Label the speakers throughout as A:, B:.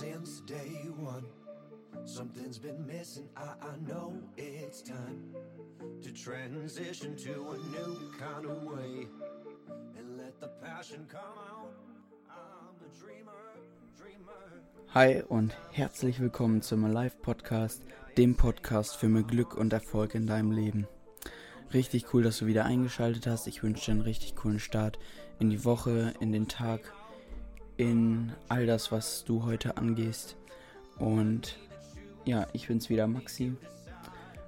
A: since day one. Something's been missing, I, I know it's time to transition to a new kind of way and let the passion come out.
B: Hi und herzlich willkommen zum Alive Podcast, dem Podcast für mehr Glück und Erfolg in deinem Leben. Richtig cool, dass du wieder eingeschaltet hast. Ich wünsche dir einen richtig coolen Start in die Woche, in den Tag, in all das, was du heute angehst. Und ja, ich bin's wieder, Maxi.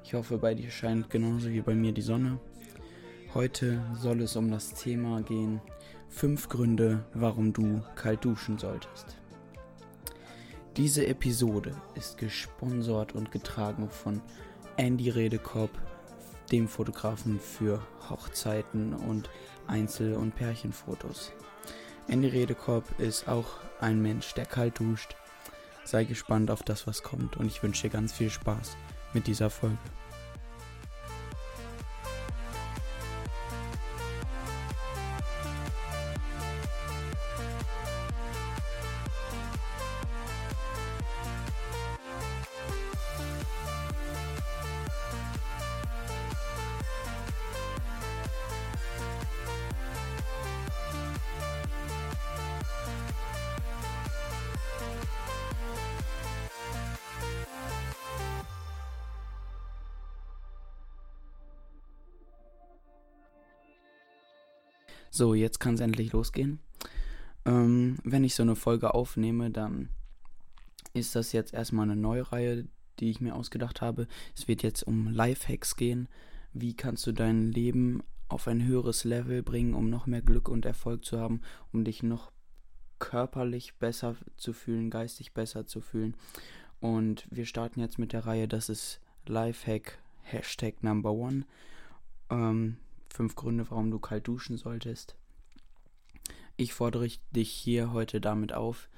B: Ich hoffe, bei dir scheint genauso wie bei mir die Sonne. Heute soll es um das Thema gehen: fünf Gründe, warum du kalt duschen solltest. Diese Episode ist gesponsert und getragen von Andy Redekopp, dem Fotografen für Hochzeiten und Einzel- und Pärchenfotos. Andy Redekopp ist auch ein Mensch, der kalt duscht. Sei gespannt auf das, was kommt und ich wünsche dir ganz viel Spaß mit dieser Folge. So, jetzt kann es endlich losgehen. Ähm, wenn ich so eine Folge aufnehme, dann ist das jetzt erstmal eine neue Reihe, die ich mir ausgedacht habe. Es wird jetzt um Lifehacks gehen. Wie kannst du dein Leben auf ein höheres Level bringen, um noch mehr Glück und Erfolg zu haben, um dich noch körperlich besser zu fühlen, geistig besser zu fühlen. Und wir starten jetzt mit der Reihe, das ist Lifehack Hashtag Number One. Ähm, fünf Gründe, warum du kalt duschen solltest. Ich fordere dich hier heute damit auf,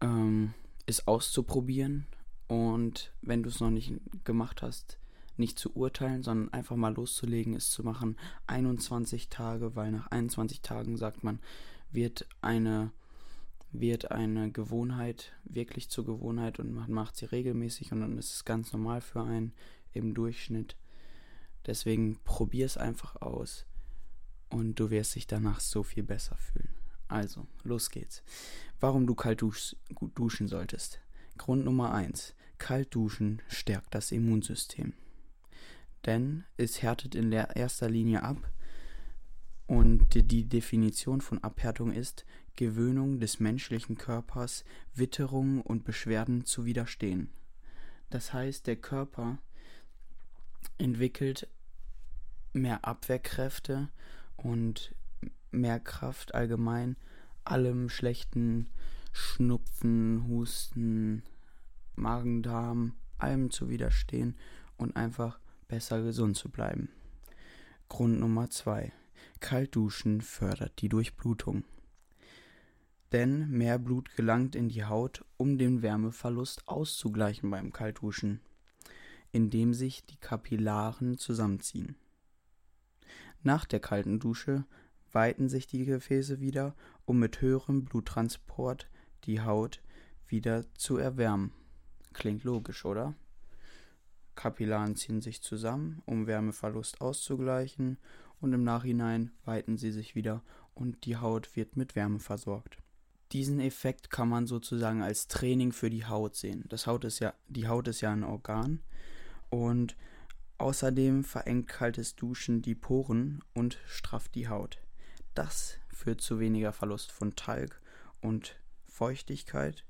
B: ähm, es auszuprobieren und wenn du es noch nicht gemacht hast, nicht zu urteilen, sondern einfach mal loszulegen, es zu machen. 21 Tage, weil nach 21 Tagen sagt man, wird eine wird eine Gewohnheit wirklich zur Gewohnheit und man macht sie regelmäßig und dann ist es ganz normal für einen im Durchschnitt. Deswegen probier es einfach aus und du wirst dich danach so viel besser fühlen. Also, los geht's. Warum du kalt dusch, duschen solltest. Grund Nummer 1. Kalt duschen stärkt das Immunsystem. Denn es härtet in erster Linie ab und die Definition von Abhärtung ist, Gewöhnung des menschlichen Körpers, Witterungen und Beschwerden zu widerstehen. Das heißt, der Körper entwickelt mehr Abwehrkräfte und mehr Kraft allgemein, allem schlechten Schnupfen, Husten, Magen-Darm, allem zu widerstehen und einfach besser gesund zu bleiben. Grund Nummer 2. Kaltduschen fördert die Durchblutung. Denn mehr Blut gelangt in die Haut, um den Wärmeverlust auszugleichen beim Kaltduschen indem sich die Kapillaren zusammenziehen. Nach der kalten Dusche weiten sich die Gefäße wieder, um mit höherem Bluttransport die Haut wieder zu erwärmen. Klingt logisch, oder? Kapillaren ziehen sich zusammen, um Wärmeverlust auszugleichen, und im Nachhinein weiten sie sich wieder und die Haut wird mit Wärme versorgt. Diesen Effekt kann man sozusagen als Training für die Haut sehen. Das Haut ist ja, die Haut ist ja ein Organ und außerdem verengt kaltes Duschen die Poren und strafft die Haut. Das führt zu weniger Verlust von Talg und Feuchtigkeit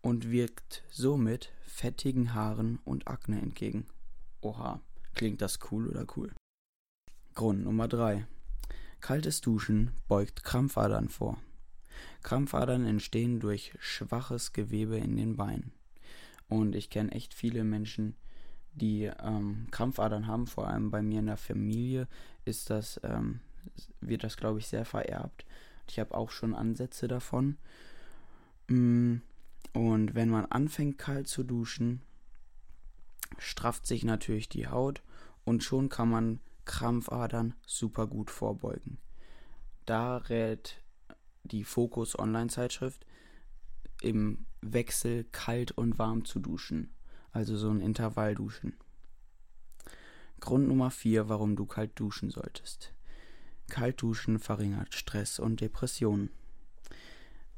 B: und wirkt somit fettigen Haaren und Akne entgegen. Oha, klingt das cool oder cool? Grund Nummer 3. Kaltes Duschen beugt Krampfadern vor. Krampfadern entstehen durch schwaches Gewebe in den Beinen. Und ich kenne echt viele Menschen, die ähm, Krampfadern haben, vor allem bei mir in der Familie, ist das, ähm, wird das, glaube ich, sehr vererbt. Ich habe auch schon Ansätze davon. Mm, und wenn man anfängt kalt zu duschen, strafft sich natürlich die Haut und schon kann man Krampfadern super gut vorbeugen. Da rät die Focus Online Zeitschrift im Wechsel kalt und warm zu duschen. Also so ein Intervallduschen. Grund Nummer 4, warum du kalt duschen solltest. Kalt duschen verringert Stress und Depressionen.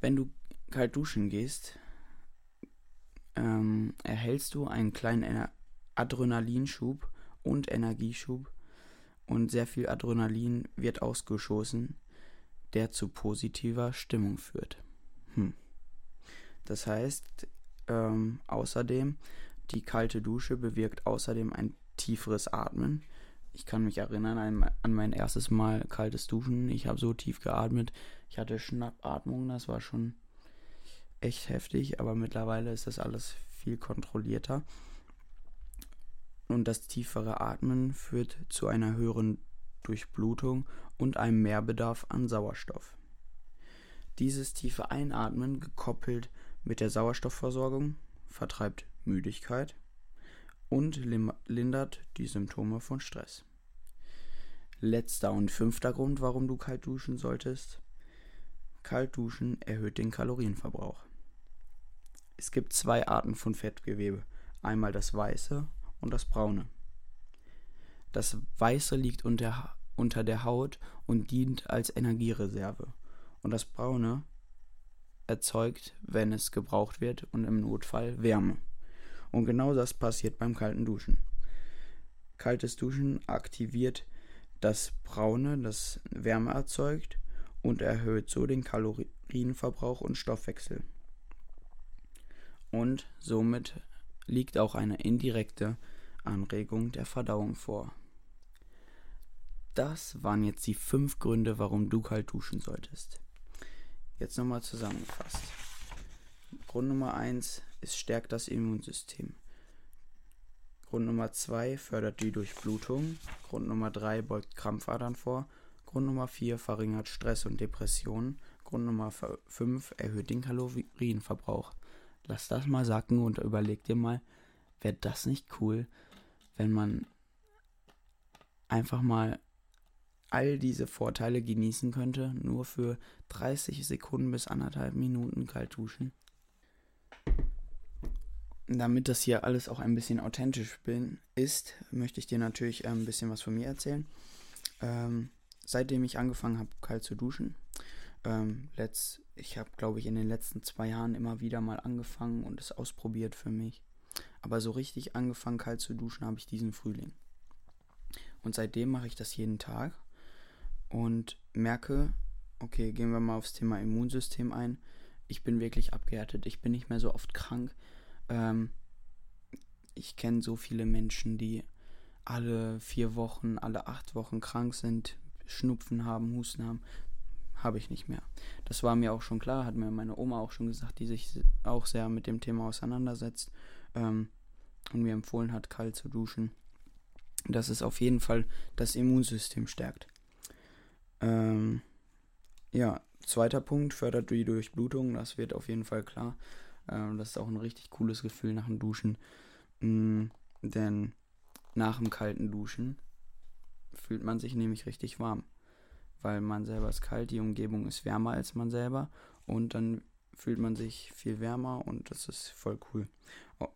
B: Wenn du kalt duschen gehst, ähm, erhältst du einen kleinen Adrenalinschub und Energieschub und sehr viel Adrenalin wird ausgeschossen, der zu positiver Stimmung führt. Hm. Das heißt, ähm, außerdem, die kalte Dusche bewirkt außerdem ein tieferes Atmen. Ich kann mich erinnern an, an mein erstes Mal kaltes Duschen. Ich habe so tief geatmet. Ich hatte Schnappatmung, das war schon echt heftig, aber mittlerweile ist das alles viel kontrollierter. Und das tiefere Atmen führt zu einer höheren Durchblutung und einem Mehrbedarf an Sauerstoff. Dieses tiefe Einatmen gekoppelt mit der Sauerstoffversorgung vertreibt Müdigkeit und lindert die Symptome von Stress. Letzter und fünfter Grund, warum du kalt duschen solltest. Kalt duschen erhöht den Kalorienverbrauch. Es gibt zwei Arten von Fettgewebe, einmal das weiße und das braune. Das weiße liegt unter, unter der Haut und dient als Energiereserve und das braune erzeugt, wenn es gebraucht wird und im Notfall Wärme. Und genau das passiert beim kalten Duschen. Kaltes Duschen aktiviert das Braune, das Wärme erzeugt und erhöht so den Kalorienverbrauch und Stoffwechsel und somit liegt auch eine indirekte Anregung der Verdauung vor. Das waren jetzt die fünf Gründe, warum du kalt duschen solltest. Jetzt nochmal zusammengefasst. Grund Nummer 1 ist stärkt das Immunsystem. Grund Nummer 2 fördert die Durchblutung. Grund Nummer 3 beugt Krampfadern vor. Grund Nummer 4 verringert Stress und Depressionen. Grund Nummer 5 erhöht den Kalorienverbrauch. Lass das mal sacken und überleg dir mal, wäre das nicht cool, wenn man einfach mal all diese Vorteile genießen könnte, nur für 30 Sekunden bis anderthalb Minuten kalt duschen. Damit das hier alles auch ein bisschen authentisch bin, ist, möchte ich dir natürlich ein bisschen was von mir erzählen. Ähm, seitdem ich angefangen habe, kalt zu duschen, ähm, letzt, ich habe, glaube ich, in den letzten zwei Jahren immer wieder mal angefangen und es ausprobiert für mich. Aber so richtig angefangen, kalt zu duschen, habe ich diesen Frühling. Und seitdem mache ich das jeden Tag und merke, okay, gehen wir mal aufs Thema Immunsystem ein. Ich bin wirklich abgehärtet. Ich bin nicht mehr so oft krank. Ähm, ich kenne so viele Menschen, die alle vier Wochen, alle acht Wochen krank sind, Schnupfen haben, Husten haben habe ich nicht mehr. Das war mir auch schon klar, hat mir meine Oma auch schon gesagt, die sich auch sehr mit dem Thema auseinandersetzt ähm, und mir empfohlen hat, kalt zu duschen. Dass es auf jeden Fall das Immunsystem stärkt. Ähm, ja, zweiter Punkt, fördert die Durchblutung, das wird auf jeden Fall klar. Ähm, das ist auch ein richtig cooles Gefühl nach dem Duschen. Mhm, denn nach dem kalten Duschen fühlt man sich nämlich richtig warm weil man selber ist kalt, die Umgebung ist wärmer als man selber und dann fühlt man sich viel wärmer und das ist voll cool.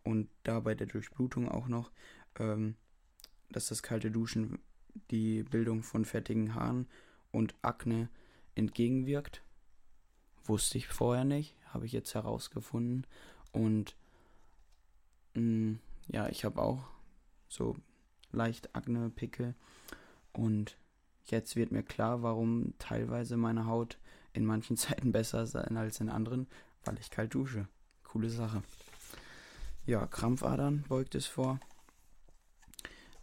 B: Und da bei der Durchblutung auch noch, ähm, dass das kalte Duschen die Bildung von fettigen Haaren und Akne entgegenwirkt. Wusste ich vorher nicht, habe ich jetzt herausgefunden. Und mh, mm, ja, ich habe auch so leicht Akne-Pickel und Jetzt wird mir klar, warum teilweise meine Haut in manchen Zeiten besser sein als in anderen, weil ich kalt dusche. Coole Sache. Ja, Krampfadern beugt es vor.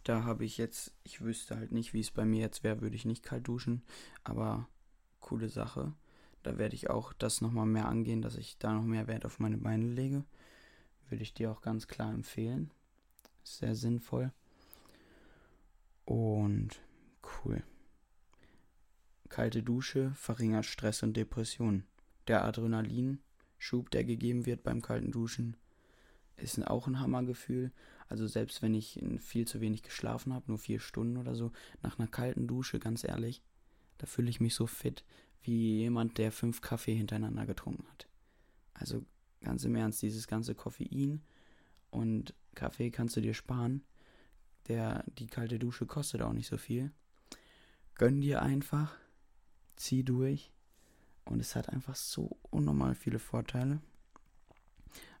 B: Da habe ich jetzt, ich wüsste halt nicht, wie es bei mir jetzt wäre, würde ich nicht kalt duschen, aber coole Sache. Da werde ich auch das nochmal mehr angehen, dass ich da noch mehr Wert auf meine Beine lege. Würde ich dir auch ganz klar empfehlen. Sehr sinnvoll. Und cool. Kalte Dusche verringert Stress und Depression. Der Adrenalinschub, der gegeben wird beim kalten Duschen, ist auch ein Hammergefühl. Also selbst wenn ich viel zu wenig geschlafen habe, nur vier Stunden oder so, nach einer kalten Dusche, ganz ehrlich, da fühle ich mich so fit wie jemand, der fünf Kaffee hintereinander getrunken hat. Also ganz im Ernst, dieses ganze Koffein und Kaffee kannst du dir sparen. Der, die kalte Dusche kostet auch nicht so viel. Gönn dir einfach, zieh durch und es hat einfach so unnormal viele Vorteile.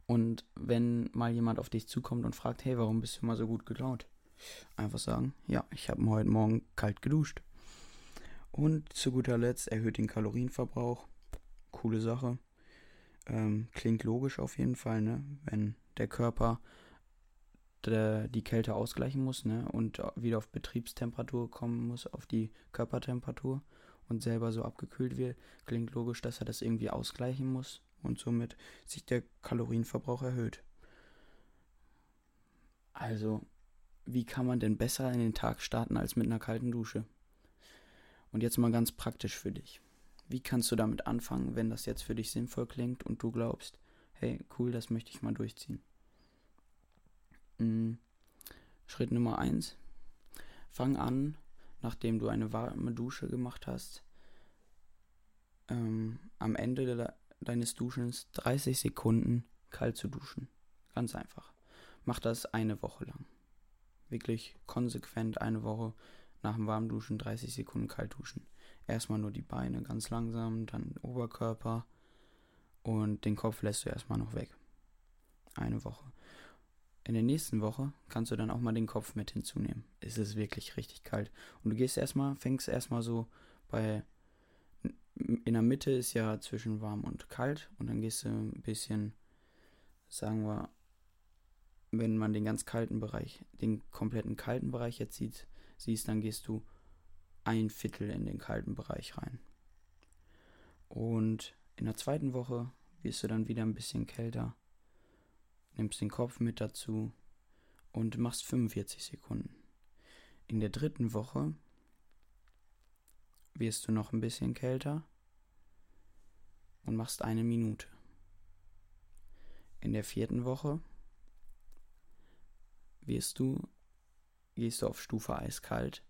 B: Und wenn mal jemand auf dich zukommt und fragt, hey, warum bist du immer so gut gelaunt? Einfach sagen, ja, ich habe heute Morgen kalt geduscht. Und zu guter Letzt erhöht den Kalorienverbrauch. Coole Sache. Ähm, klingt logisch auf jeden Fall, ne? Wenn der Körper de, die Kälte ausgleichen muss, ne? Und wieder auf Betriebstemperatur kommen muss, auf die Körpertemperatur und selber so abgekühlt wird, klingt logisch, dass er das irgendwie ausgleichen muss und somit sich der Kalorienverbrauch erhöht. Also, wie kann man denn besser in den Tag starten als mit einer kalten Dusche? Und jetzt mal ganz praktisch für dich. Wie kannst du damit anfangen, wenn das jetzt für dich sinnvoll klingt und du glaubst, hey, cool, das möchte ich mal durchziehen? Hm. Schritt Nummer 1. Fang an, nachdem du eine warme Dusche gemacht hast, ähm, am Ende de deines Duschens 30 Sekunden kalt zu duschen. Ganz einfach. Mach das eine Woche lang. Wirklich konsequent eine Woche nach dem Warmduschen 30 Sekunden kalt duschen. Erstmal nur die Beine ganz langsam, dann den Oberkörper und den Kopf lässt du erstmal noch weg. Eine Woche. In der nächsten Woche kannst du dann auch mal den Kopf mit hinzunehmen. Es ist wirklich richtig kalt. Und du gehst erstmal, fängst erstmal so bei. In der Mitte ist ja zwischen warm und kalt. Und dann gehst du ein bisschen, sagen wir, wenn man den ganz kalten Bereich, den kompletten kalten Bereich jetzt sieht, siehst, dann gehst du ein Viertel in den kalten Bereich rein. Und in der zweiten Woche wirst du dann wieder ein bisschen kälter, nimmst den Kopf mit dazu und machst 45 Sekunden. In der dritten Woche wirst du noch ein bisschen kälter und machst eine Minute. In der vierten Woche wirst du gehst du auf Stufe eiskalt,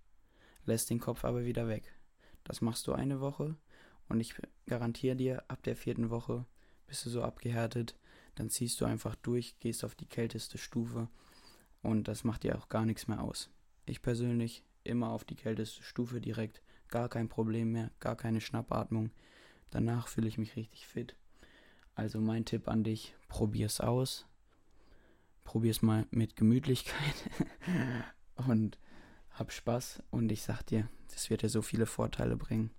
B: lässt den Kopf aber wieder weg. Das machst du eine Woche und ich garantiere dir, ab der vierten Woche bist du so abgehärtet, dann ziehst du einfach durch, gehst auf die kälteste Stufe und das macht dir auch gar nichts mehr aus. Ich persönlich immer auf die kälteste Stufe direkt, gar kein Problem mehr, gar keine Schnappatmung. Danach fühle ich mich richtig fit. Also mein Tipp an dich, probier's aus. Probier's mal mit Gemütlichkeit. und hab Spaß. Und ich sag dir, das wird dir so viele Vorteile bringen,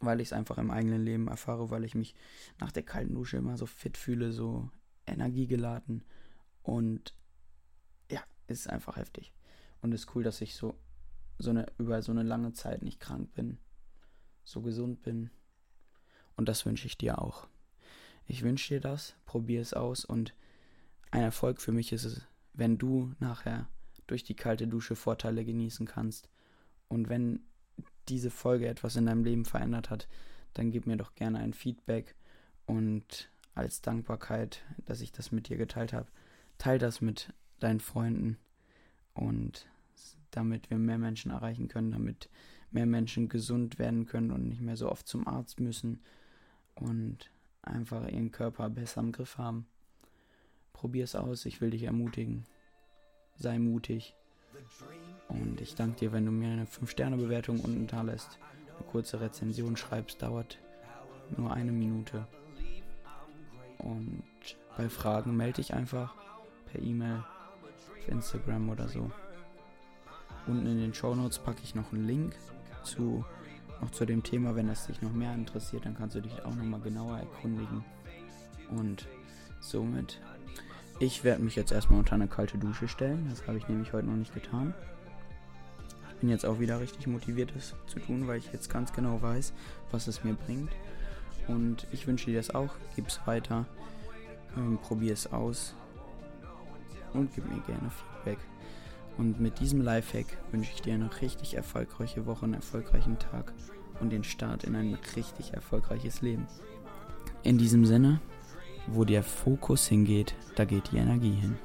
B: weil ich es einfach im eigenen Leben erfahre, weil ich mich nach der kalten Dusche immer so fit fühle, so energiegeladen. Und ja, ist einfach heftig. Und ist cool, dass ich so so eine über so eine lange Zeit nicht krank bin, so gesund bin. Und das wünsche ich dir auch. Ich wünsche dir das, probier es aus. Und ein Erfolg für mich ist es, wenn du nachher durch die kalte Dusche Vorteile genießen kannst. Und wenn diese Folge etwas in deinem Leben verändert hat, dann gib mir doch gerne ein Feedback und als Dankbarkeit, dass ich das mit dir geteilt habe, teil das mit deinen Freunden und damit wir mehr Menschen erreichen können, damit mehr Menschen gesund werden können und nicht mehr so oft zum Arzt müssen und einfach ihren Körper besser im Griff haben. Probier es aus, ich will dich ermutigen sei mutig. Und ich danke dir, wenn du mir eine 5-Sterne-Bewertung unten da lässt. Eine kurze Rezension schreibst, dauert nur eine Minute. Und bei Fragen melde dich einfach per E-Mail, auf Instagram oder so. Unten in den Show Notes packe ich noch einen Link zu noch zu dem Thema, wenn es dich noch mehr interessiert, dann kannst du dich auch nochmal genauer erkundigen. Und somit ich werde mich jetzt erstmal unter eine kalte Dusche stellen. Das habe ich nämlich heute noch nicht getan. Ich bin jetzt auch wieder richtig motiviert, das zu tun, weil ich jetzt ganz genau weiß, was es mir bringt. Und ich wünsche dir das auch. Gib es weiter. Ähm, probier es aus. Und gib mir gerne Feedback. Und mit diesem Lifehack wünsche ich dir eine richtig erfolgreiche Woche, einen erfolgreichen Tag und den Start in ein richtig erfolgreiches Leben. In diesem Sinne, wo der Fokus hingeht, da geht die Energie hin.